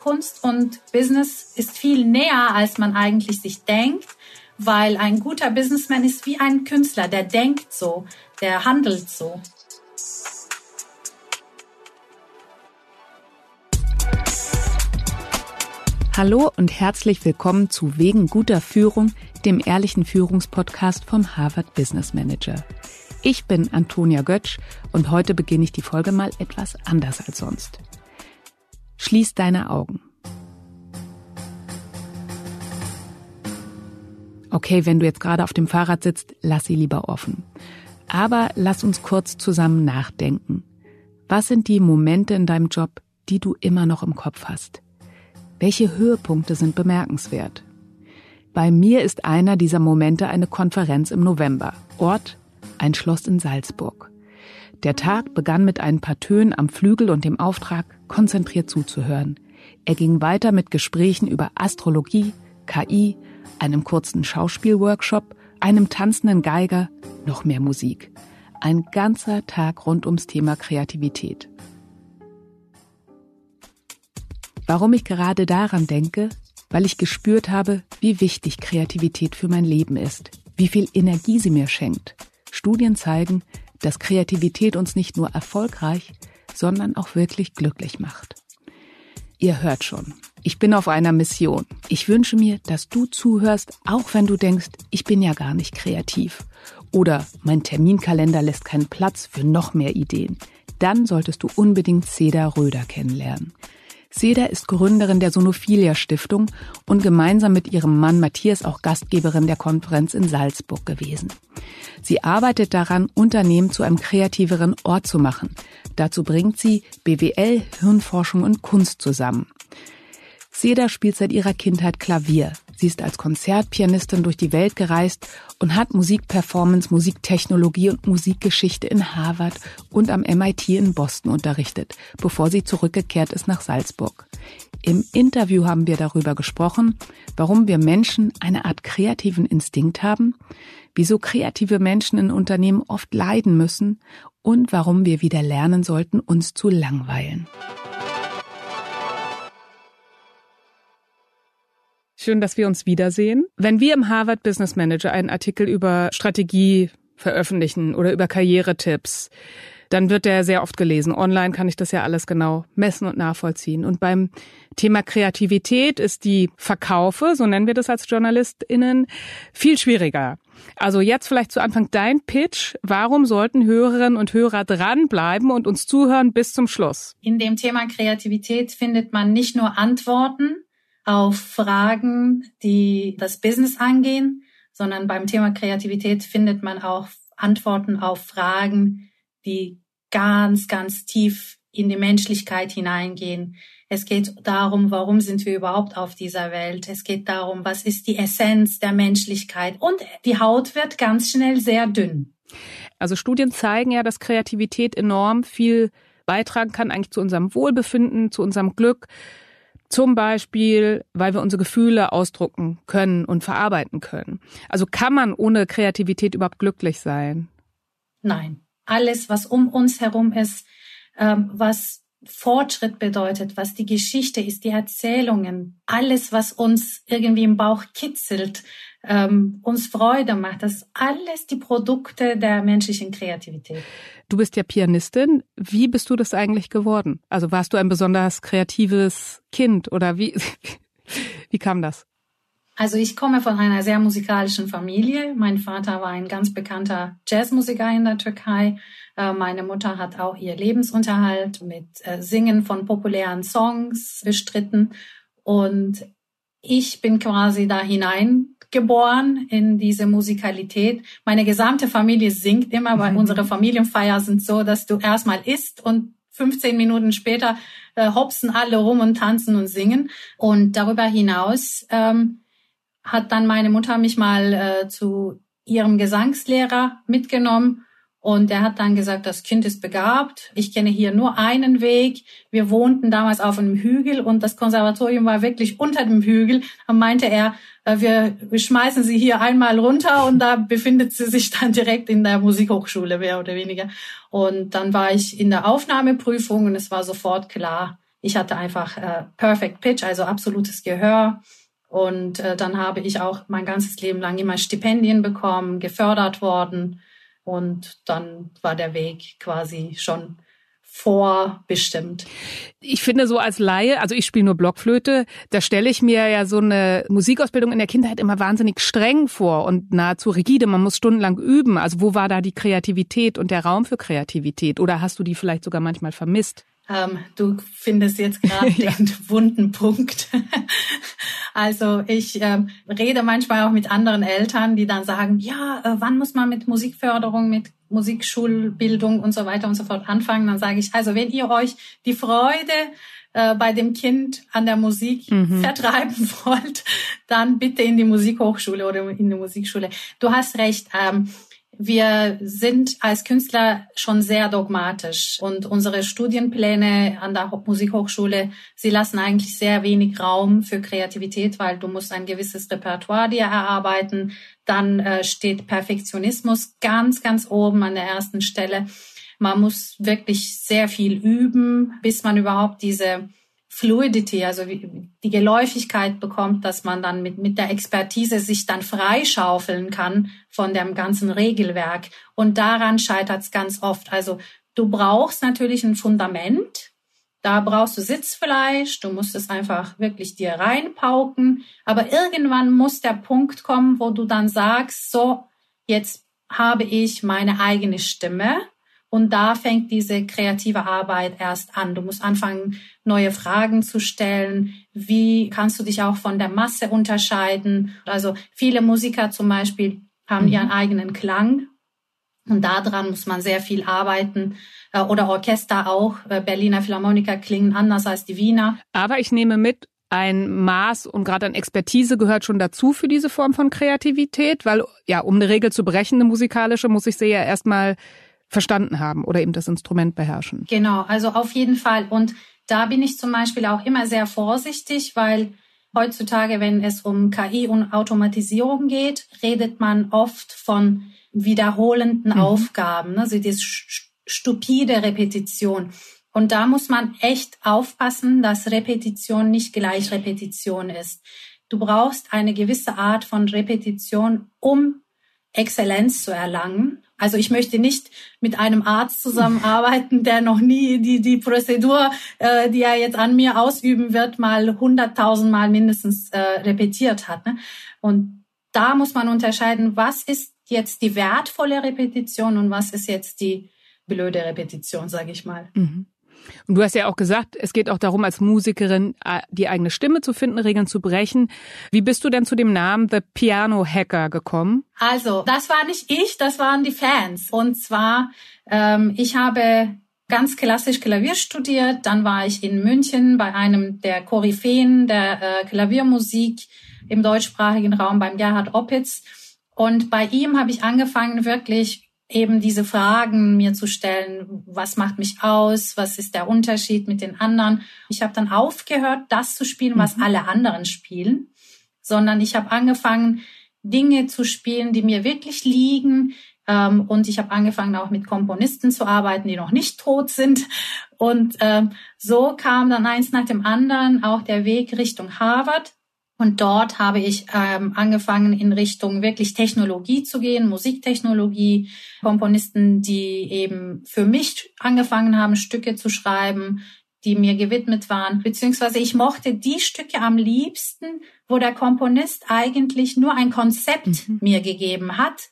Kunst und Business ist viel näher, als man eigentlich sich denkt, weil ein guter Businessman ist wie ein Künstler, der denkt so, der handelt so. Hallo und herzlich willkommen zu Wegen guter Führung, dem ehrlichen Führungspodcast vom Harvard Business Manager. Ich bin Antonia Götsch und heute beginne ich die Folge mal etwas anders als sonst. Schließ deine Augen. Okay, wenn du jetzt gerade auf dem Fahrrad sitzt, lass sie lieber offen. Aber lass uns kurz zusammen nachdenken. Was sind die Momente in deinem Job, die du immer noch im Kopf hast? Welche Höhepunkte sind bemerkenswert? Bei mir ist einer dieser Momente eine Konferenz im November. Ort ein Schloss in Salzburg. Der Tag begann mit ein paar Tönen am Flügel und dem Auftrag, konzentriert zuzuhören. Er ging weiter mit Gesprächen über Astrologie, KI, einem kurzen Schauspielworkshop, einem tanzenden Geiger, noch mehr Musik. Ein ganzer Tag rund ums Thema Kreativität. Warum ich gerade daran denke? Weil ich gespürt habe, wie wichtig Kreativität für mein Leben ist, wie viel Energie sie mir schenkt. Studien zeigen, dass Kreativität uns nicht nur erfolgreich, sondern auch wirklich glücklich macht. Ihr hört schon, ich bin auf einer Mission. Ich wünsche mir, dass du zuhörst, auch wenn du denkst, ich bin ja gar nicht kreativ. Oder mein Terminkalender lässt keinen Platz für noch mehr Ideen. Dann solltest du unbedingt Seda Röder kennenlernen. Seda ist Gründerin der Sonophilia Stiftung und gemeinsam mit ihrem Mann Matthias auch Gastgeberin der Konferenz in Salzburg gewesen. Sie arbeitet daran, Unternehmen zu einem kreativeren Ort zu machen. Dazu bringt sie BWL, Hirnforschung und Kunst zusammen. Seda spielt seit ihrer Kindheit Klavier. Sie ist als Konzertpianistin durch die Welt gereist und hat Musikperformance, Musiktechnologie und Musikgeschichte in Harvard und am MIT in Boston unterrichtet, bevor sie zurückgekehrt ist nach Salzburg. Im Interview haben wir darüber gesprochen, warum wir Menschen eine Art kreativen Instinkt haben, wieso kreative Menschen in Unternehmen oft leiden müssen und warum wir wieder lernen sollten, uns zu langweilen. Schön, dass wir uns wiedersehen. Wenn wir im Harvard Business Manager einen Artikel über Strategie veröffentlichen oder über Karrieretipps, dann wird der sehr oft gelesen. Online kann ich das ja alles genau messen und nachvollziehen. Und beim Thema Kreativität ist die Verkaufe, so nennen wir das als JournalistInnen, viel schwieriger. Also jetzt vielleicht zu Anfang dein Pitch. Warum sollten Hörerinnen und Hörer dranbleiben und uns zuhören bis zum Schluss? In dem Thema Kreativität findet man nicht nur Antworten, auf Fragen, die das Business angehen, sondern beim Thema Kreativität findet man auch Antworten auf Fragen, die ganz, ganz tief in die Menschlichkeit hineingehen. Es geht darum, warum sind wir überhaupt auf dieser Welt? Es geht darum, was ist die Essenz der Menschlichkeit? Und die Haut wird ganz schnell sehr dünn. Also Studien zeigen ja, dass Kreativität enorm viel beitragen kann, eigentlich zu unserem Wohlbefinden, zu unserem Glück. Zum Beispiel, weil wir unsere Gefühle ausdrucken können und verarbeiten können. Also kann man ohne Kreativität überhaupt glücklich sein? Nein. Alles, was um uns herum ist, ähm, was Fortschritt bedeutet, was die Geschichte ist, die Erzählungen, alles, was uns irgendwie im Bauch kitzelt, ähm, uns Freude macht, das alles die Produkte der menschlichen Kreativität. Du bist ja Pianistin. Wie bist du das eigentlich geworden? Also warst du ein besonders kreatives Kind oder wie, wie kam das? Also ich komme von einer sehr musikalischen Familie. Mein Vater war ein ganz bekannter Jazzmusiker in der Türkei. Äh, meine Mutter hat auch ihr Lebensunterhalt mit äh, Singen von populären Songs bestritten. Und ich bin quasi da hineingeboren in diese Musikalität. Meine gesamte Familie singt immer, weil mhm. unsere Familienfeier sind so, dass du erstmal isst und 15 Minuten später äh, hopsen alle rum und tanzen und singen. Und darüber hinaus ähm, hat dann meine Mutter mich mal äh, zu ihrem Gesangslehrer mitgenommen und er hat dann gesagt, das Kind ist begabt. Ich kenne hier nur einen Weg. Wir wohnten damals auf einem Hügel und das Konservatorium war wirklich unter dem Hügel. Dann meinte er, äh, wir, wir schmeißen sie hier einmal runter und da befindet sie sich dann direkt in der Musikhochschule, mehr oder weniger. Und dann war ich in der Aufnahmeprüfung und es war sofort klar, ich hatte einfach äh, Perfect Pitch, also absolutes Gehör. Und äh, dann habe ich auch mein ganzes Leben lang immer Stipendien bekommen, gefördert worden. Und dann war der Weg quasi schon vorbestimmt. Ich finde so als Laie, also ich spiele nur Blockflöte, da stelle ich mir ja so eine Musikausbildung in der Kindheit immer wahnsinnig streng vor und nahezu rigide. Man muss stundenlang üben. Also wo war da die Kreativität und der Raum für Kreativität? Oder hast du die vielleicht sogar manchmal vermisst? Ähm, du findest jetzt gerade ja. den wunden Punkt. also ich ähm, rede manchmal auch mit anderen Eltern, die dann sagen, ja, äh, wann muss man mit Musikförderung, mit Musikschulbildung und so weiter und so fort anfangen? Dann sage ich, also wenn ihr euch die Freude äh, bei dem Kind an der Musik mhm. vertreiben wollt, dann bitte in die Musikhochschule oder in die Musikschule. Du hast recht. Ähm, wir sind als Künstler schon sehr dogmatisch und unsere Studienpläne an der Musikhochschule, sie lassen eigentlich sehr wenig Raum für Kreativität, weil du musst ein gewisses Repertoire dir erarbeiten. Dann äh, steht Perfektionismus ganz, ganz oben an der ersten Stelle. Man muss wirklich sehr viel üben, bis man überhaupt diese Fluidity, also die Geläufigkeit bekommt, dass man dann mit, mit der Expertise sich dann freischaufeln kann von dem ganzen Regelwerk. Und daran scheitert es ganz oft. Also du brauchst natürlich ein Fundament. Da brauchst du Sitzfleisch. Du musst es einfach wirklich dir reinpauken. Aber irgendwann muss der Punkt kommen, wo du dann sagst, so, jetzt habe ich meine eigene Stimme und da fängt diese kreative Arbeit erst an. Du musst anfangen, neue Fragen zu stellen. Wie kannst du dich auch von der Masse unterscheiden? Also viele Musiker zum Beispiel haben mhm. ihren eigenen Klang. Und daran muss man sehr viel arbeiten. Äh, oder Orchester auch. Äh, Berliner Philharmoniker klingen anders als die Wiener. Aber ich nehme mit, ein Maß und gerade an Expertise gehört schon dazu für diese Form von Kreativität, weil ja, um eine Regel zu brechen, eine musikalische, muss ich sie ja erstmal verstanden haben oder eben das Instrument beherrschen. Genau, also auf jeden Fall. Und da bin ich zum Beispiel auch immer sehr vorsichtig, weil heutzutage, wenn es um KI und Automatisierung geht, redet man oft von wiederholenden mhm. Aufgaben, also die stupide Repetition. Und da muss man echt aufpassen, dass Repetition nicht gleich Repetition ist. Du brauchst eine gewisse Art von Repetition, um Exzellenz zu erlangen. Also ich möchte nicht mit einem Arzt zusammenarbeiten, der noch nie die, die Prozedur, äh, die er jetzt an mir ausüben wird, mal hunderttausendmal mindestens äh, repetiert hat. Ne? Und da muss man unterscheiden, was ist jetzt die wertvolle Repetition und was ist jetzt die blöde Repetition, sage ich mal. Mhm. Und du hast ja auch gesagt, es geht auch darum, als Musikerin äh, die eigene Stimme zu finden, Regeln zu brechen. Wie bist du denn zu dem Namen The Piano Hacker gekommen? Also, das war nicht ich, das waren die Fans. Und zwar, ähm, ich habe ganz klassisch Klavier studiert, dann war ich in München bei einem der Koryphäen der äh, Klaviermusik im deutschsprachigen Raum beim Gerhard Oppitz. Und bei ihm habe ich angefangen, wirklich eben diese Fragen mir zu stellen, was macht mich aus, was ist der Unterschied mit den anderen. Ich habe dann aufgehört, das zu spielen, was mhm. alle anderen spielen, sondern ich habe angefangen, Dinge zu spielen, die mir wirklich liegen. Ähm, und ich habe angefangen, auch mit Komponisten zu arbeiten, die noch nicht tot sind. Und ähm, so kam dann eins nach dem anderen auch der Weg Richtung Harvard. Und dort habe ich ähm, angefangen, in Richtung wirklich Technologie zu gehen, Musiktechnologie, Komponisten, die eben für mich angefangen haben, Stücke zu schreiben, die mir gewidmet waren, beziehungsweise ich mochte die Stücke am liebsten, wo der Komponist eigentlich nur ein Konzept mhm. mir gegeben hat.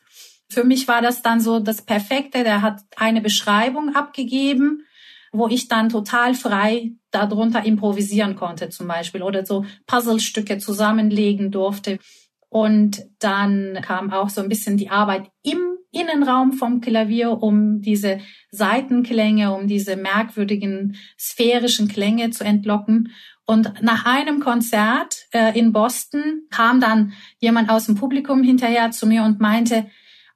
Für mich war das dann so das Perfekte, der hat eine Beschreibung abgegeben wo ich dann total frei darunter improvisieren konnte zum Beispiel oder so Puzzlestücke zusammenlegen durfte. Und dann kam auch so ein bisschen die Arbeit im Innenraum vom Klavier, um diese Seitenklänge, um diese merkwürdigen sphärischen Klänge zu entlocken. Und nach einem Konzert äh, in Boston kam dann jemand aus dem Publikum hinterher zu mir und meinte,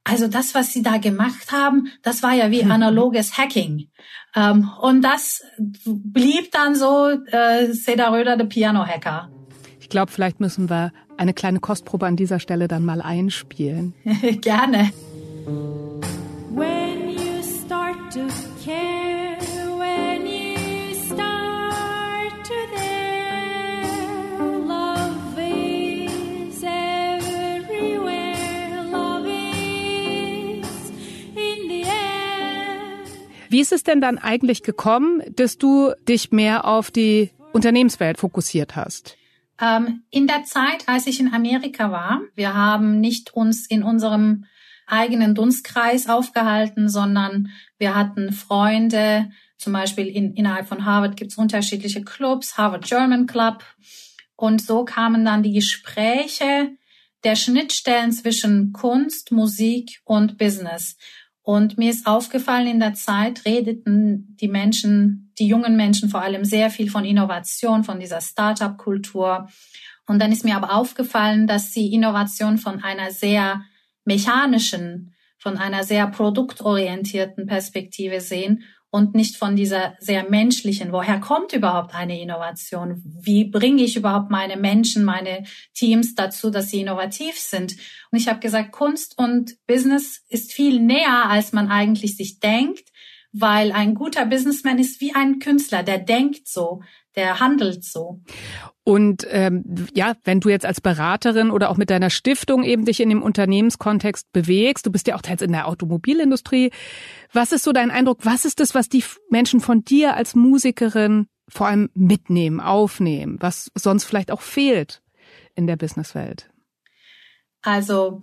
also das, was Sie da gemacht haben, das war ja wie analoges Hacking. Ähm, und das blieb dann so äh, Seda Röder, der Piano-Hacker. Ich glaube, vielleicht müssen wir eine kleine Kostprobe an dieser Stelle dann mal einspielen. Gerne. Wie ist es denn dann eigentlich gekommen, dass du dich mehr auf die Unternehmenswelt fokussiert hast? Ähm, in der Zeit, als ich in Amerika war, wir haben nicht uns in unserem eigenen Dunstkreis aufgehalten, sondern wir hatten Freunde, zum Beispiel in, innerhalb von Harvard gibt es unterschiedliche Clubs, Harvard German Club. Und so kamen dann die Gespräche der Schnittstellen zwischen Kunst, Musik und Business. Und mir ist aufgefallen, in der Zeit redeten die Menschen, die jungen Menschen vor allem sehr viel von Innovation, von dieser Startup-Kultur. Und dann ist mir aber aufgefallen, dass sie Innovation von einer sehr mechanischen, von einer sehr produktorientierten Perspektive sehen und nicht von dieser sehr menschlichen, woher kommt überhaupt eine Innovation? Wie bringe ich überhaupt meine Menschen, meine Teams dazu, dass sie innovativ sind? Und ich habe gesagt, Kunst und Business ist viel näher, als man eigentlich sich denkt, weil ein guter Businessman ist wie ein Künstler, der denkt so, der handelt so. Und ähm, ja, wenn du jetzt als Beraterin oder auch mit deiner Stiftung eben dich in dem Unternehmenskontext bewegst, du bist ja auch teils in der Automobilindustrie. Was ist so dein Eindruck? Was ist das, was die Menschen von dir als Musikerin vor allem mitnehmen, aufnehmen, was sonst vielleicht auch fehlt in der Businesswelt? Also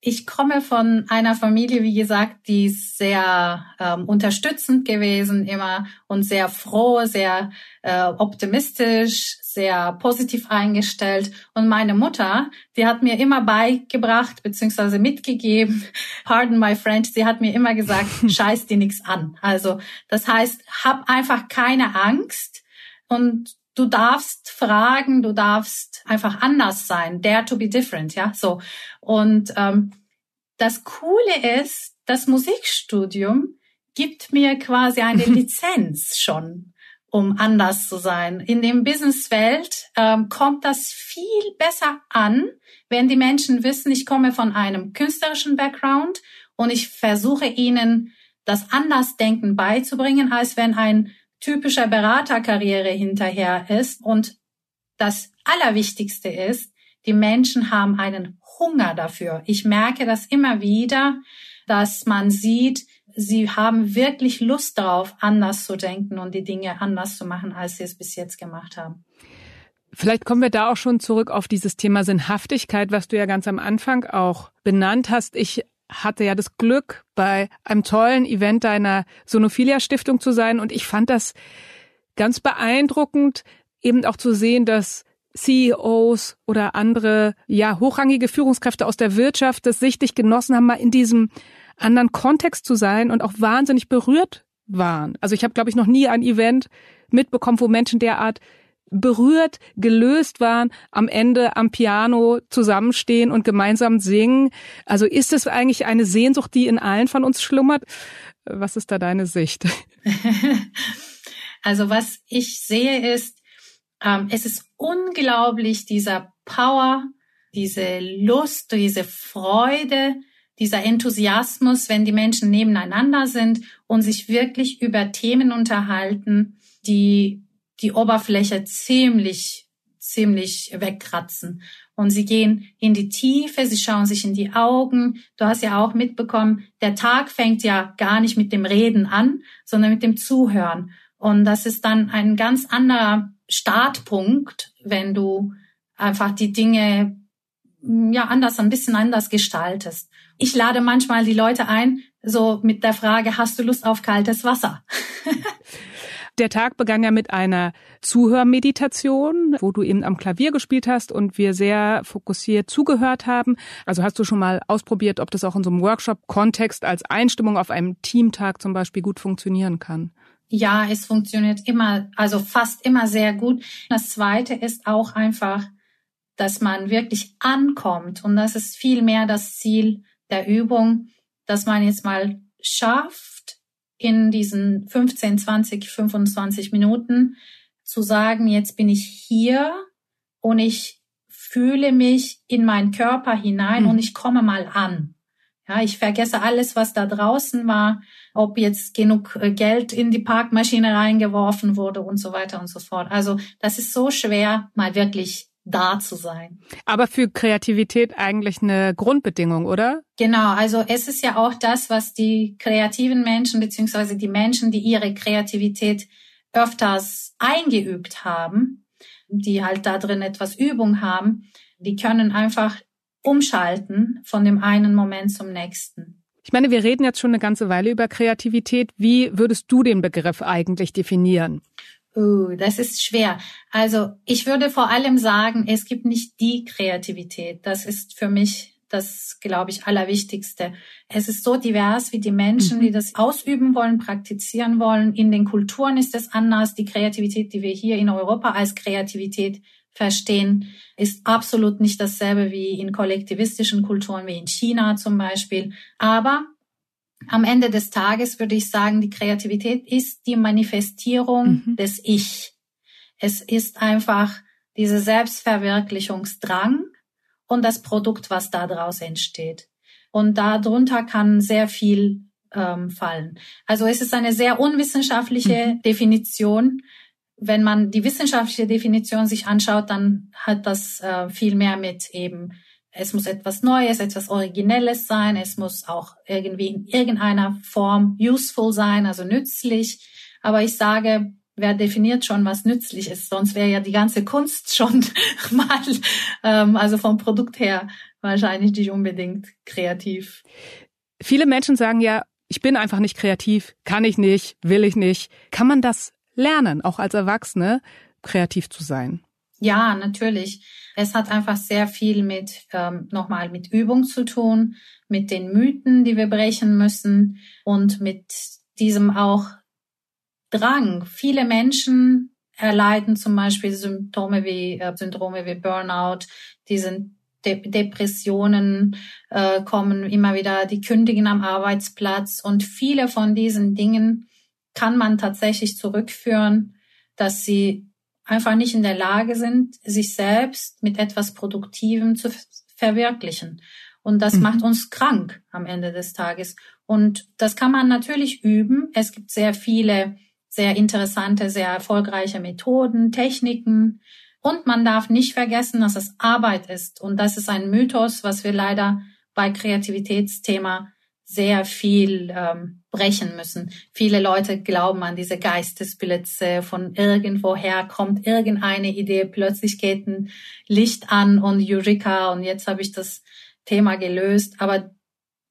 ich komme von einer Familie, wie gesagt, die sehr ähm, unterstützend gewesen immer und sehr froh, sehr äh, optimistisch, sehr positiv eingestellt. Und meine Mutter, die hat mir immer beigebracht beziehungsweise mitgegeben, pardon my French, sie hat mir immer gesagt, scheiß dir nichts an. Also das heißt, hab einfach keine Angst und du darfst fragen, du darfst einfach anders sein, dare to be different, ja, so. Und ähm, das Coole ist, das Musikstudium gibt mir quasi eine Lizenz schon, um anders zu sein. In dem Businesswelt ähm, kommt das viel besser an, wenn die Menschen wissen, ich komme von einem künstlerischen Background und ich versuche ihnen das Andersdenken beizubringen, als wenn ein typischer Beraterkarriere hinterher ist. Und das Allerwichtigste ist, die Menschen haben einen Hunger dafür. Ich merke das immer wieder, dass man sieht, sie haben wirklich Lust darauf, anders zu denken und die Dinge anders zu machen, als sie es bis jetzt gemacht haben. Vielleicht kommen wir da auch schon zurück auf dieses Thema Sinnhaftigkeit, was du ja ganz am Anfang auch benannt hast. Ich hatte ja das Glück, bei einem tollen Event deiner Sonophilia Stiftung zu sein und ich fand das ganz beeindruckend, eben auch zu sehen, dass CEOs oder andere, ja, hochrangige Führungskräfte aus der Wirtschaft das sichtlich genossen haben, mal in diesem anderen Kontext zu sein und auch wahnsinnig berührt waren. Also ich habe, glaube ich, noch nie ein Event mitbekommen, wo Menschen derart berührt, gelöst waren, am Ende am Piano zusammenstehen und gemeinsam singen. Also ist es eigentlich eine Sehnsucht, die in allen von uns schlummert? Was ist da deine Sicht? Also was ich sehe ist, ähm, es ist unglaublich dieser Power, diese Lust, diese Freude, dieser Enthusiasmus, wenn die Menschen nebeneinander sind und sich wirklich über Themen unterhalten, die die Oberfläche ziemlich, ziemlich wegkratzen. Und sie gehen in die Tiefe, sie schauen sich in die Augen. Du hast ja auch mitbekommen, der Tag fängt ja gar nicht mit dem Reden an, sondern mit dem Zuhören. Und das ist dann ein ganz anderer Startpunkt, wenn du einfach die Dinge ja anders, ein bisschen anders gestaltest. Ich lade manchmal die Leute ein, so mit der Frage, hast du Lust auf kaltes Wasser? Der Tag begann ja mit einer Zuhörmeditation, wo du eben am Klavier gespielt hast und wir sehr fokussiert zugehört haben. Also hast du schon mal ausprobiert, ob das auch in so einem Workshop-Kontext als Einstimmung auf einem Teamtag zum Beispiel gut funktionieren kann? Ja, es funktioniert immer, also fast immer sehr gut. Das zweite ist auch einfach, dass man wirklich ankommt. Und das ist viel mehr das Ziel der Übung, dass man jetzt mal schafft, in diesen 15, 20, 25 Minuten zu sagen, jetzt bin ich hier und ich fühle mich in meinen Körper hinein mhm. und ich komme mal an. Ja, ich vergesse alles, was da draußen war, ob jetzt genug äh, Geld in die Parkmaschine reingeworfen wurde und so weiter und so fort. Also das ist so schwer, mal wirklich da zu sein. Aber für Kreativität eigentlich eine Grundbedingung, oder? Genau, also es ist ja auch das, was die kreativen Menschen beziehungsweise die Menschen, die ihre Kreativität öfters eingeübt haben, die halt da drin etwas Übung haben, die können einfach umschalten von dem einen Moment zum nächsten. Ich meine, wir reden jetzt schon eine ganze Weile über Kreativität. Wie würdest du den Begriff eigentlich definieren? Uh, das ist schwer. Also ich würde vor allem sagen, es gibt nicht die Kreativität. Das ist für mich das, glaube ich, Allerwichtigste. Es ist so divers wie die Menschen, mhm. die das ausüben wollen, praktizieren wollen. In den Kulturen ist es anders. Die Kreativität, die wir hier in Europa als Kreativität verstehen, ist absolut nicht dasselbe wie in kollektivistischen Kulturen, wie in China zum Beispiel. Aber am Ende des Tages würde ich sagen, die Kreativität ist die Manifestierung mhm. des Ich. Es ist einfach diese Selbstverwirklichungsdrang und das Produkt, was da draus entsteht. Und darunter kann sehr viel ähm, fallen. Also es ist eine sehr unwissenschaftliche mhm. Definition. Wenn man die wissenschaftliche Definition sich anschaut, dann hat das äh, viel mehr mit eben es muss etwas Neues, etwas Originelles sein. Es muss auch irgendwie in irgendeiner Form useful sein, also nützlich. Aber ich sage, wer definiert schon, was nützlich ist? Sonst wäre ja die ganze Kunst schon mal, ähm, also vom Produkt her wahrscheinlich nicht unbedingt kreativ. Viele Menschen sagen ja, ich bin einfach nicht kreativ, kann ich nicht, will ich nicht. Kann man das lernen, auch als Erwachsene, kreativ zu sein? Ja, natürlich. Es hat einfach sehr viel mit ähm, nochmal mit Übung zu tun, mit den Mythen, die wir brechen müssen und mit diesem auch Drang. Viele Menschen erleiden zum Beispiel Symptome wie äh, Syndrome wie Burnout, die sind De Depressionen äh, kommen immer wieder, die kündigen am Arbeitsplatz und viele von diesen Dingen kann man tatsächlich zurückführen, dass sie einfach nicht in der Lage sind, sich selbst mit etwas Produktivem zu verwirklichen. Und das mhm. macht uns krank am Ende des Tages. Und das kann man natürlich üben. Es gibt sehr viele sehr interessante, sehr erfolgreiche Methoden, Techniken. Und man darf nicht vergessen, dass es Arbeit ist. Und das ist ein Mythos, was wir leider bei Kreativitätsthema sehr viel ähm, brechen müssen. Viele Leute glauben an diese Geistesblitze, von irgendwoher kommt irgendeine Idee, plötzlich geht ein Licht an und Eureka und jetzt habe ich das Thema gelöst. Aber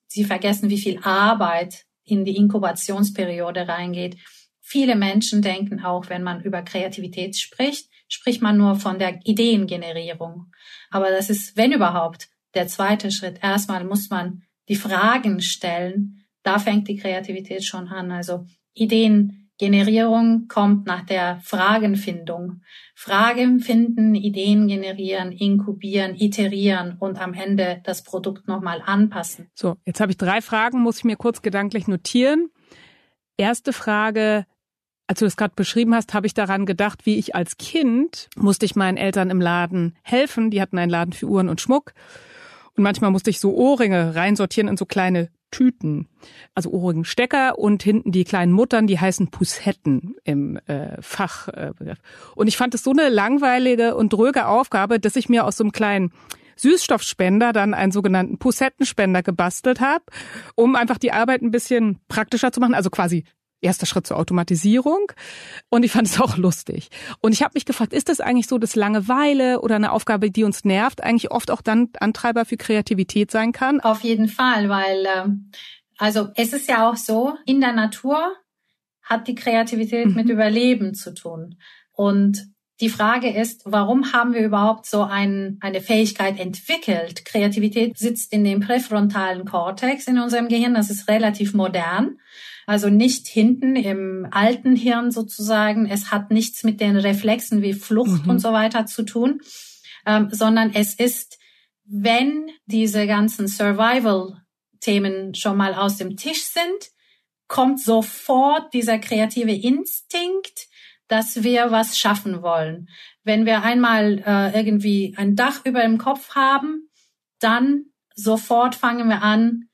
sie vergessen, wie viel Arbeit in die Inkubationsperiode reingeht. Viele Menschen denken auch, wenn man über Kreativität spricht, spricht man nur von der Ideengenerierung. Aber das ist, wenn überhaupt, der zweite Schritt. Erstmal muss man die Fragen stellen, da fängt die Kreativität schon an. Also Ideengenerierung kommt nach der Fragenfindung. Fragen finden, Ideen generieren, inkubieren, iterieren und am Ende das Produkt nochmal anpassen. So, jetzt habe ich drei Fragen, muss ich mir kurz gedanklich notieren. Erste Frage, als du das gerade beschrieben hast, habe ich daran gedacht, wie ich als Kind musste ich meinen Eltern im Laden helfen. Die hatten einen Laden für Uhren und Schmuck. Und manchmal musste ich so Ohrringe reinsortieren in so kleine Tüten. Also Ohrringstecker und hinten die kleinen Muttern, die heißen Poussetten im äh, Fachbegriff. und ich fand es so eine langweilige und dröge Aufgabe, dass ich mir aus so einem kleinen Süßstoffspender dann einen sogenannten Poussettenspender gebastelt habe, um einfach die Arbeit ein bisschen praktischer zu machen, also quasi erster Schritt zur Automatisierung. Und ich fand es auch lustig. Und ich habe mich gefragt, ist das eigentlich so, dass Langeweile oder eine Aufgabe, die uns nervt, eigentlich oft auch dann Antreiber für Kreativität sein kann? Auf jeden Fall, weil ähm, also es ist ja auch so, in der Natur hat die Kreativität mhm. mit Überleben zu tun. Und die Frage ist, warum haben wir überhaupt so ein, eine Fähigkeit entwickelt? Kreativität sitzt in dem präfrontalen Kortex in unserem Gehirn. Das ist relativ modern. Also nicht hinten im alten Hirn sozusagen. Es hat nichts mit den Reflexen wie Flucht mhm. und so weiter zu tun, ähm, sondern es ist, wenn diese ganzen Survival-Themen schon mal aus dem Tisch sind, kommt sofort dieser kreative Instinkt, dass wir was schaffen wollen. Wenn wir einmal äh, irgendwie ein Dach über dem Kopf haben, dann sofort fangen wir an,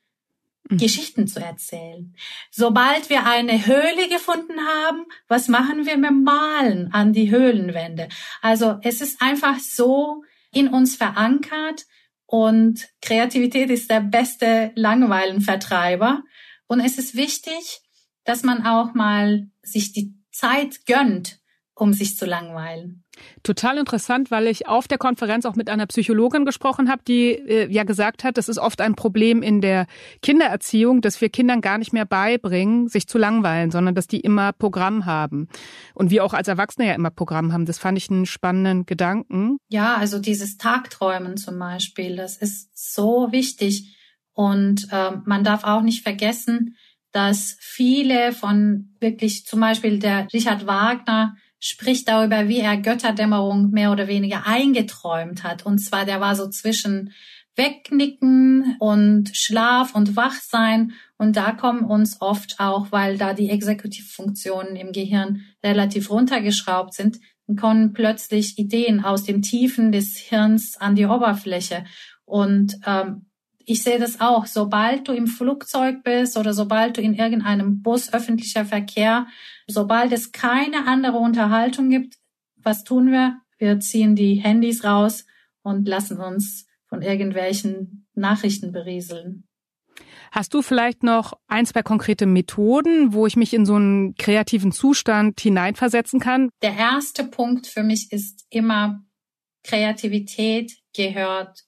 Mhm. Geschichten zu erzählen. Sobald wir eine Höhle gefunden haben, was machen wir mit Malen an die Höhlenwände? Also es ist einfach so, in uns verankert und Kreativität ist der beste Langweilenvertreiber. Und es ist wichtig, dass man auch mal sich die Zeit gönnt, um sich zu langweilen. Total interessant, weil ich auf der Konferenz auch mit einer Psychologin gesprochen habe, die äh, ja gesagt hat, das ist oft ein Problem in der Kindererziehung, dass wir Kindern gar nicht mehr beibringen, sich zu langweilen, sondern dass die immer Programm haben. Und wir auch als Erwachsene ja immer Programm haben. Das fand ich einen spannenden Gedanken. Ja, also dieses Tagträumen zum Beispiel, das ist so wichtig. Und äh, man darf auch nicht vergessen, dass viele von wirklich zum Beispiel der Richard Wagner spricht darüber, wie er Götterdämmerung mehr oder weniger eingeträumt hat. Und zwar, der war so zwischen Wegnicken und Schlaf und Wachsein. Und da kommen uns oft auch, weil da die Exekutivfunktionen im Gehirn relativ runtergeschraubt sind, kommen plötzlich Ideen aus dem Tiefen des Hirns an die Oberfläche. Und ähm, ich sehe das auch. Sobald du im Flugzeug bist oder sobald du in irgendeinem Bus öffentlicher Verkehr, sobald es keine andere Unterhaltung gibt, was tun wir? Wir ziehen die Handys raus und lassen uns von irgendwelchen Nachrichten berieseln. Hast du vielleicht noch ein, zwei konkrete Methoden, wo ich mich in so einen kreativen Zustand hineinversetzen kann? Der erste Punkt für mich ist immer, Kreativität gehört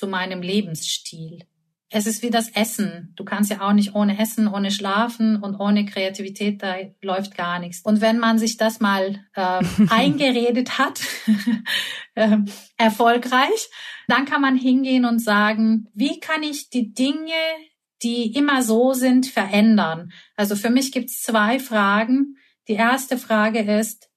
zu meinem Lebensstil. Es ist wie das Essen. Du kannst ja auch nicht ohne Essen, ohne Schlafen und ohne Kreativität, da läuft gar nichts. Und wenn man sich das mal äh, eingeredet hat, äh, erfolgreich, dann kann man hingehen und sagen, wie kann ich die Dinge, die immer so sind, verändern? Also für mich gibt es zwei Fragen. Die erste Frage ist,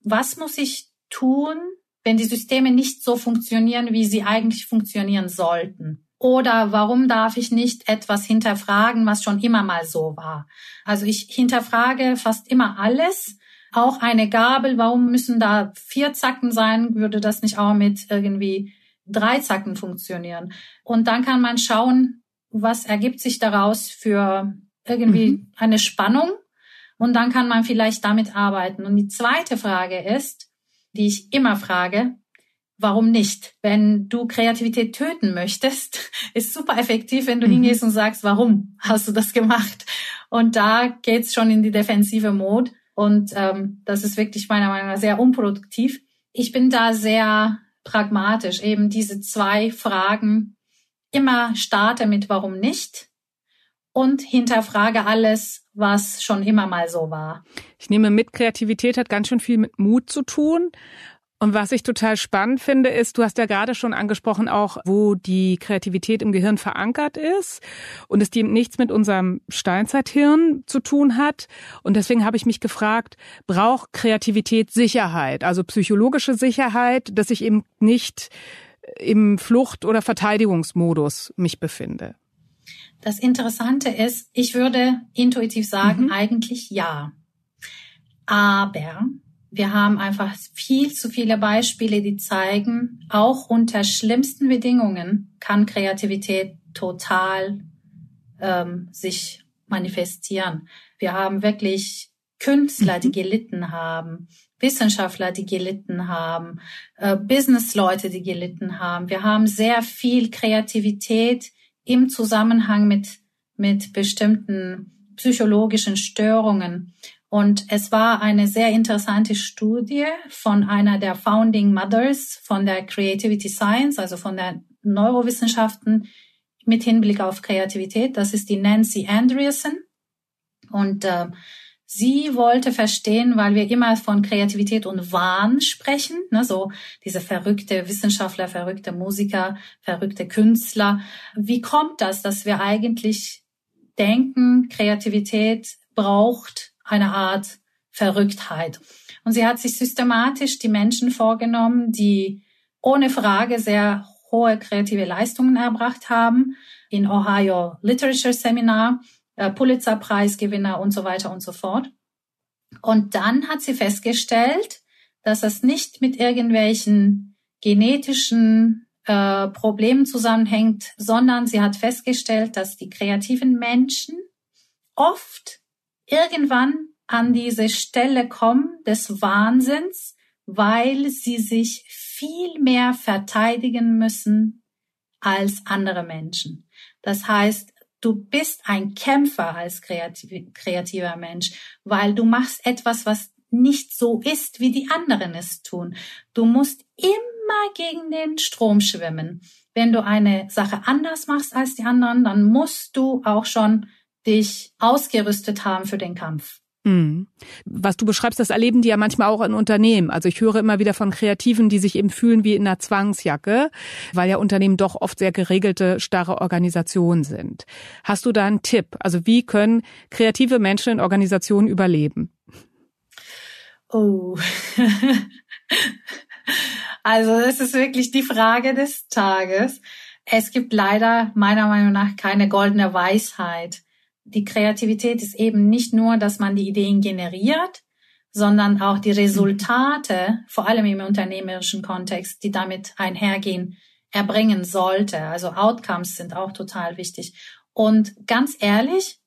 was muss ich tun, wenn die Systeme nicht so funktionieren, wie sie eigentlich funktionieren sollten? Oder warum darf ich nicht etwas hinterfragen, was schon immer mal so war? Also ich hinterfrage fast immer alles. Auch eine Gabel, warum müssen da vier Zacken sein? Würde das nicht auch mit irgendwie drei Zacken funktionieren? Und dann kann man schauen, was ergibt sich daraus für irgendwie mhm. eine Spannung. Und dann kann man vielleicht damit arbeiten. Und die zweite Frage ist, die ich immer frage, warum nicht? Wenn du Kreativität töten möchtest, ist super effektiv, wenn du mhm. hingehst und sagst, warum hast du das gemacht? Und da geht's schon in die defensive Mode. Und ähm, das ist wirklich meiner Meinung nach sehr unproduktiv. Ich bin da sehr pragmatisch, eben diese zwei Fragen immer starte mit warum nicht und hinterfrage alles, was schon immer mal so war. Ich nehme mit, Kreativität hat ganz schön viel mit Mut zu tun. Und was ich total spannend finde, ist, du hast ja gerade schon angesprochen, auch wo die Kreativität im Gehirn verankert ist und es die nichts mit unserem Steinzeithirn zu tun hat. Und deswegen habe ich mich gefragt, braucht Kreativität Sicherheit, also psychologische Sicherheit, dass ich eben nicht im Flucht- oder Verteidigungsmodus mich befinde? Das Interessante ist, ich würde intuitiv sagen, mhm. eigentlich ja. Aber wir haben einfach viel zu viele Beispiele, die zeigen, auch unter schlimmsten Bedingungen kann Kreativität total ähm, sich manifestieren. Wir haben wirklich Künstler, die mhm. gelitten haben, Wissenschaftler, die gelitten haben, äh, Businessleute, die gelitten haben. Wir haben sehr viel Kreativität im Zusammenhang mit, mit bestimmten psychologischen Störungen. Und es war eine sehr interessante Studie von einer der Founding Mothers von der Creativity Science, also von der Neurowissenschaften mit Hinblick auf Kreativität. Das ist die Nancy Andreessen. Und äh, sie wollte verstehen, weil wir immer von Kreativität und Wahn sprechen, ne, so diese verrückte Wissenschaftler, verrückte Musiker, verrückte Künstler. Wie kommt das, dass wir eigentlich denken, Kreativität braucht eine Art Verrücktheit. Und sie hat sich systematisch die Menschen vorgenommen, die ohne Frage sehr hohe kreative Leistungen erbracht haben, in Ohio Literature Seminar, äh, Pulitzer-Preisgewinner und so weiter und so fort. Und dann hat sie festgestellt, dass es nicht mit irgendwelchen genetischen äh, Problemen zusammenhängt, sondern sie hat festgestellt, dass die kreativen Menschen oft irgendwann an diese Stelle kommen des Wahnsinns, weil sie sich viel mehr verteidigen müssen als andere Menschen. Das heißt, du bist ein Kämpfer als kreativ, kreativer Mensch, weil du machst etwas, was nicht so ist, wie die anderen es tun. Du musst immer gegen den Strom schwimmen. Wenn du eine Sache anders machst als die anderen, dann musst du auch schon dich ausgerüstet haben für den Kampf. Mhm. Was du beschreibst, das erleben die ja manchmal auch in Unternehmen. Also ich höre immer wieder von Kreativen, die sich eben fühlen wie in einer Zwangsjacke, weil ja Unternehmen doch oft sehr geregelte, starre Organisationen sind. Hast du da einen Tipp? Also wie können kreative Menschen in Organisationen überleben? Oh. also es ist wirklich die Frage des Tages. Es gibt leider meiner Meinung nach keine goldene Weisheit die Kreativität ist eben nicht nur, dass man die Ideen generiert, sondern auch die Resultate, vor allem im unternehmerischen Kontext, die damit einhergehen, erbringen sollte. Also Outcomes sind auch total wichtig. Und ganz ehrlich,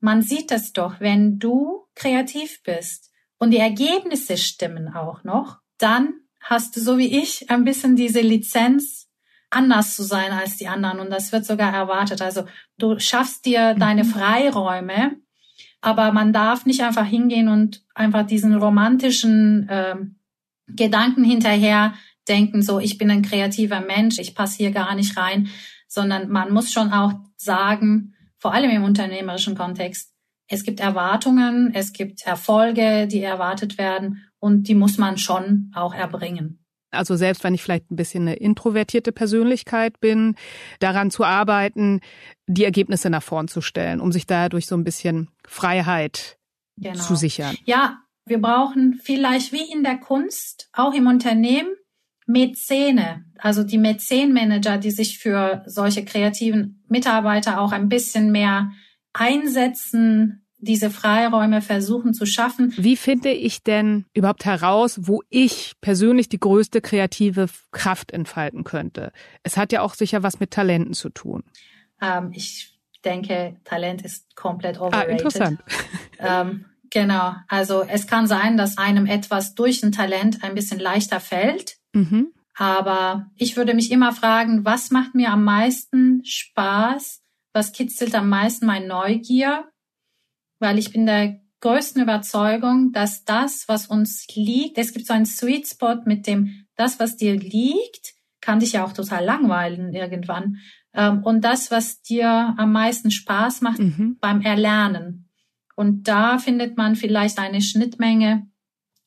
man sieht das doch, wenn du kreativ bist und die Ergebnisse stimmen auch noch, dann hast du so wie ich ein bisschen diese Lizenz anders zu sein als die anderen und das wird sogar erwartet. Also du schaffst dir mhm. deine Freiräume, aber man darf nicht einfach hingehen und einfach diesen romantischen äh, Gedanken hinterher denken, so ich bin ein kreativer Mensch, ich passe hier gar nicht rein, sondern man muss schon auch sagen, vor allem im unternehmerischen Kontext, es gibt Erwartungen, es gibt Erfolge, die erwartet werden und die muss man schon auch erbringen. Also selbst wenn ich vielleicht ein bisschen eine introvertierte Persönlichkeit bin, daran zu arbeiten, die Ergebnisse nach vorn zu stellen, um sich dadurch so ein bisschen Freiheit genau. zu sichern. Ja, wir brauchen vielleicht wie in der Kunst, auch im Unternehmen, Mäzene, also die Mäzenmanager, die sich für solche kreativen Mitarbeiter auch ein bisschen mehr einsetzen, diese Freiräume versuchen zu schaffen. Wie finde ich denn überhaupt heraus, wo ich persönlich die größte kreative Kraft entfalten könnte? Es hat ja auch sicher was mit Talenten zu tun. Ähm, ich denke, Talent ist komplett ah, overrated. Ah, interessant. Ähm, genau. Also es kann sein, dass einem etwas durch ein Talent ein bisschen leichter fällt. Mhm. Aber ich würde mich immer fragen, was macht mir am meisten Spaß? Was kitzelt am meisten mein Neugier? Weil ich bin der größten Überzeugung, dass das, was uns liegt, es gibt so einen Sweet Spot mit dem, das, was dir liegt, kann dich ja auch total langweilen irgendwann. Ähm, und das, was dir am meisten Spaß macht mhm. beim Erlernen. Und da findet man vielleicht eine Schnittmenge.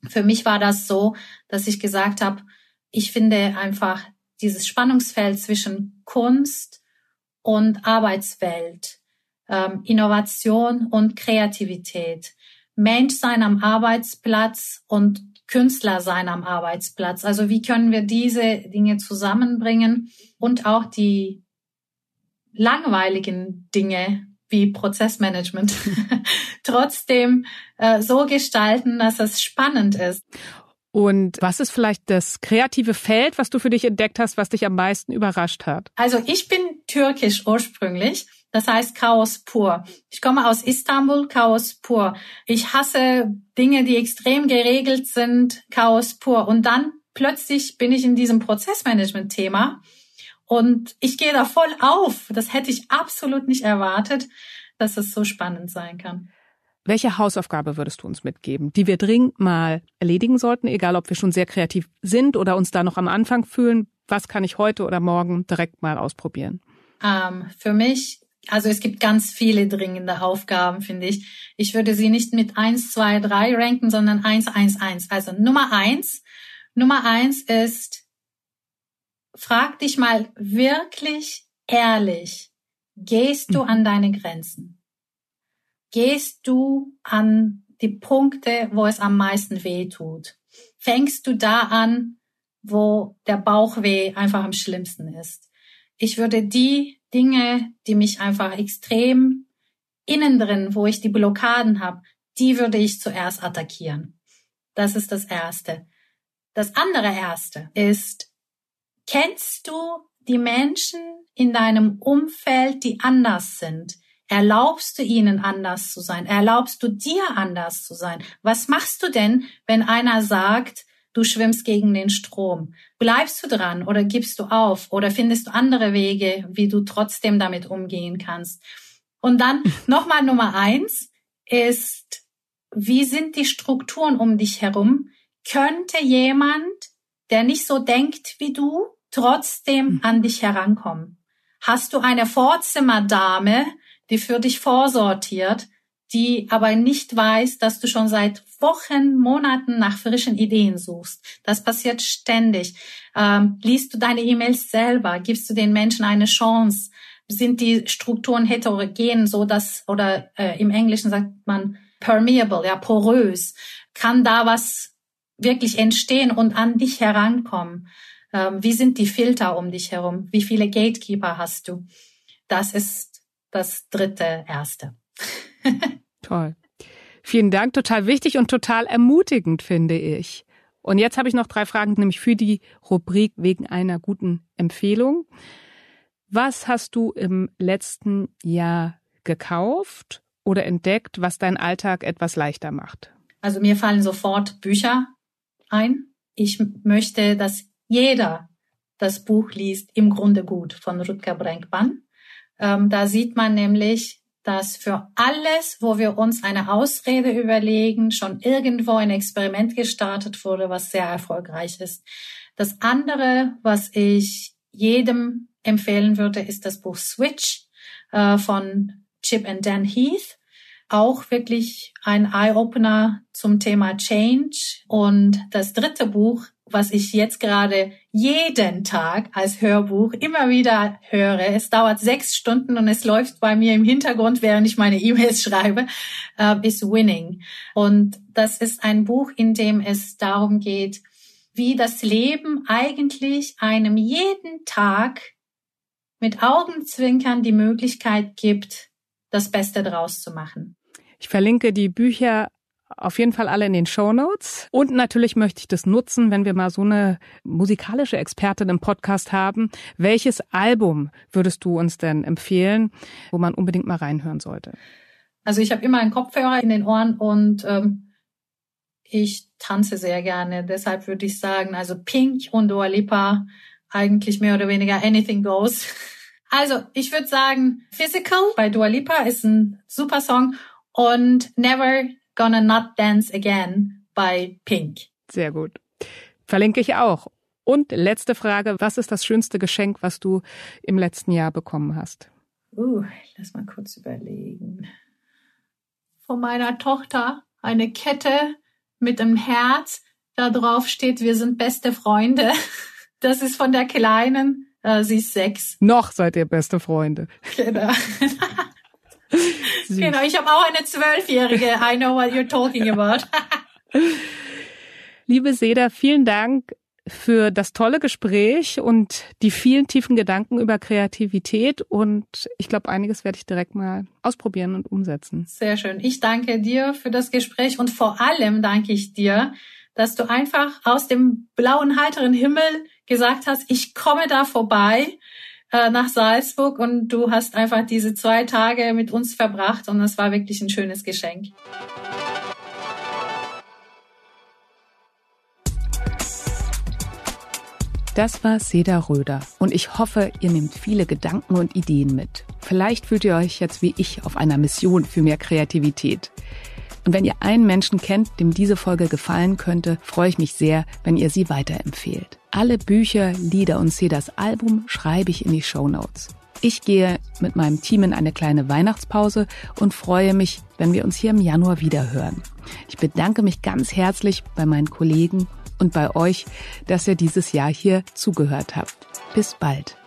Für mich war das so, dass ich gesagt habe, ich finde einfach dieses Spannungsfeld zwischen Kunst und Arbeitswelt ähm, Innovation und Kreativität. Menschsein am Arbeitsplatz und Künstler sein am Arbeitsplatz. Also wie können wir diese Dinge zusammenbringen und auch die langweiligen Dinge wie Prozessmanagement trotzdem äh, so gestalten, dass es spannend ist. Und was ist vielleicht das kreative Feld, was du für dich entdeckt hast, was dich am meisten überrascht hat? Also ich bin türkisch ursprünglich das heißt Chaos pur. Ich komme aus Istanbul, Chaos pur. Ich hasse Dinge, die extrem geregelt sind, Chaos pur. Und dann plötzlich bin ich in diesem Prozessmanagement-Thema und ich gehe da voll auf. Das hätte ich absolut nicht erwartet, dass es so spannend sein kann. Welche Hausaufgabe würdest du uns mitgeben, die wir dringend mal erledigen sollten, egal ob wir schon sehr kreativ sind oder uns da noch am Anfang fühlen? Was kann ich heute oder morgen direkt mal ausprobieren? Ähm, für mich also es gibt ganz viele dringende Aufgaben, finde ich. Ich würde sie nicht mit eins, zwei, drei ranken, sondern eins, eins, eins. Also Nummer eins. Nummer eins ist, frag dich mal wirklich ehrlich, gehst du an deine Grenzen? Gehst du an die Punkte, wo es am meisten weh tut? Fängst du da an, wo der Bauchweh einfach am schlimmsten ist? Ich würde die Dinge, die mich einfach extrem innen drin, wo ich die Blockaden habe, die würde ich zuerst attackieren. Das ist das Erste. Das andere Erste ist, kennst du die Menschen in deinem Umfeld, die anders sind? Erlaubst du ihnen anders zu sein? Erlaubst du dir anders zu sein? Was machst du denn, wenn einer sagt, du schwimmst gegen den Strom. Bleibst du dran oder gibst du auf oder findest du andere Wege, wie du trotzdem damit umgehen kannst? Und dann nochmal Nummer eins ist, wie sind die Strukturen um dich herum? Könnte jemand, der nicht so denkt wie du, trotzdem hm. an dich herankommen? Hast du eine Vorzimmerdame, die für dich vorsortiert, die aber nicht weiß, dass du schon seit Wochen, Monaten nach frischen Ideen suchst. Das passiert ständig. Ähm, liest du deine E-Mails selber? Gibst du den Menschen eine Chance? Sind die Strukturen heterogen, so dass oder äh, im Englischen sagt man permeable, ja porös? Kann da was wirklich entstehen und an dich herankommen? Ähm, wie sind die Filter um dich herum? Wie viele Gatekeeper hast du? Das ist das dritte erste. Toll. Vielen Dank, total wichtig und total ermutigend, finde ich. Und jetzt habe ich noch drei Fragen, nämlich für die Rubrik wegen einer guten Empfehlung. Was hast du im letzten Jahr gekauft oder entdeckt, was deinen Alltag etwas leichter macht? Also mir fallen sofort Bücher ein. Ich möchte, dass jeder das Buch liest, im Grunde gut von Rutger Brenkmann. Ähm, da sieht man nämlich, dass für alles, wo wir uns eine Ausrede überlegen, schon irgendwo ein Experiment gestartet wurde, was sehr erfolgreich ist. Das andere, was ich jedem empfehlen würde, ist das Buch Switch äh, von Chip and Dan Heath. Auch wirklich ein Eye-Opener zum Thema Change. Und das dritte Buch was ich jetzt gerade jeden Tag als Hörbuch immer wieder höre. Es dauert sechs Stunden und es läuft bei mir im Hintergrund, während ich meine E-Mails schreibe, äh, ist Winning. Und das ist ein Buch, in dem es darum geht, wie das Leben eigentlich einem jeden Tag mit Augenzwinkern die Möglichkeit gibt, das Beste draus zu machen. Ich verlinke die Bücher auf jeden Fall alle in den Show Notes. Und natürlich möchte ich das nutzen, wenn wir mal so eine musikalische Expertin im Podcast haben. Welches Album würdest du uns denn empfehlen, wo man unbedingt mal reinhören sollte? Also ich habe immer einen Kopfhörer in den Ohren und ähm, ich tanze sehr gerne. Deshalb würde ich sagen, also Pink und Dua Lipa eigentlich mehr oder weniger anything goes. Also ich würde sagen, Physical bei Dua Lipa ist ein super Song und Never Gonna Not Dance Again bei Pink. Sehr gut. Verlinke ich auch. Und letzte Frage, was ist das schönste Geschenk, was du im letzten Jahr bekommen hast? Uh, lass mal kurz überlegen. Von meiner Tochter eine Kette mit einem Herz. Da drauf steht, wir sind beste Freunde. Das ist von der Kleinen. Äh, sie ist sechs. Noch seid ihr beste Freunde. Genau. genau, ich habe auch eine Zwölfjährige. I know what you're talking about. Liebe Seda, vielen Dank für das tolle Gespräch und die vielen tiefen Gedanken über Kreativität. Und ich glaube, einiges werde ich direkt mal ausprobieren und umsetzen. Sehr schön. Ich danke dir für das Gespräch und vor allem danke ich dir, dass du einfach aus dem blauen, heiteren Himmel gesagt hast, ich komme da vorbei äh, nach Salzburg und du hast einfach diese zwei Tage mit uns verbracht und es war wirklich ein schönes Geschenk. Das war Seda Röder und ich hoffe, ihr nehmt viele Gedanken und Ideen mit. Vielleicht fühlt ihr euch jetzt wie ich auf einer Mission für mehr Kreativität. Und wenn ihr einen Menschen kennt, dem diese Folge gefallen könnte, freue ich mich sehr, wenn ihr sie weiterempfehlt. Alle Bücher, Lieder und Sedas Album schreibe ich in die Show Notes. Ich gehe mit meinem Team in eine kleine Weihnachtspause und freue mich, wenn wir uns hier im Januar wieder hören. Ich bedanke mich ganz herzlich bei meinen Kollegen und bei euch, dass ihr dieses Jahr hier zugehört habt. Bis bald.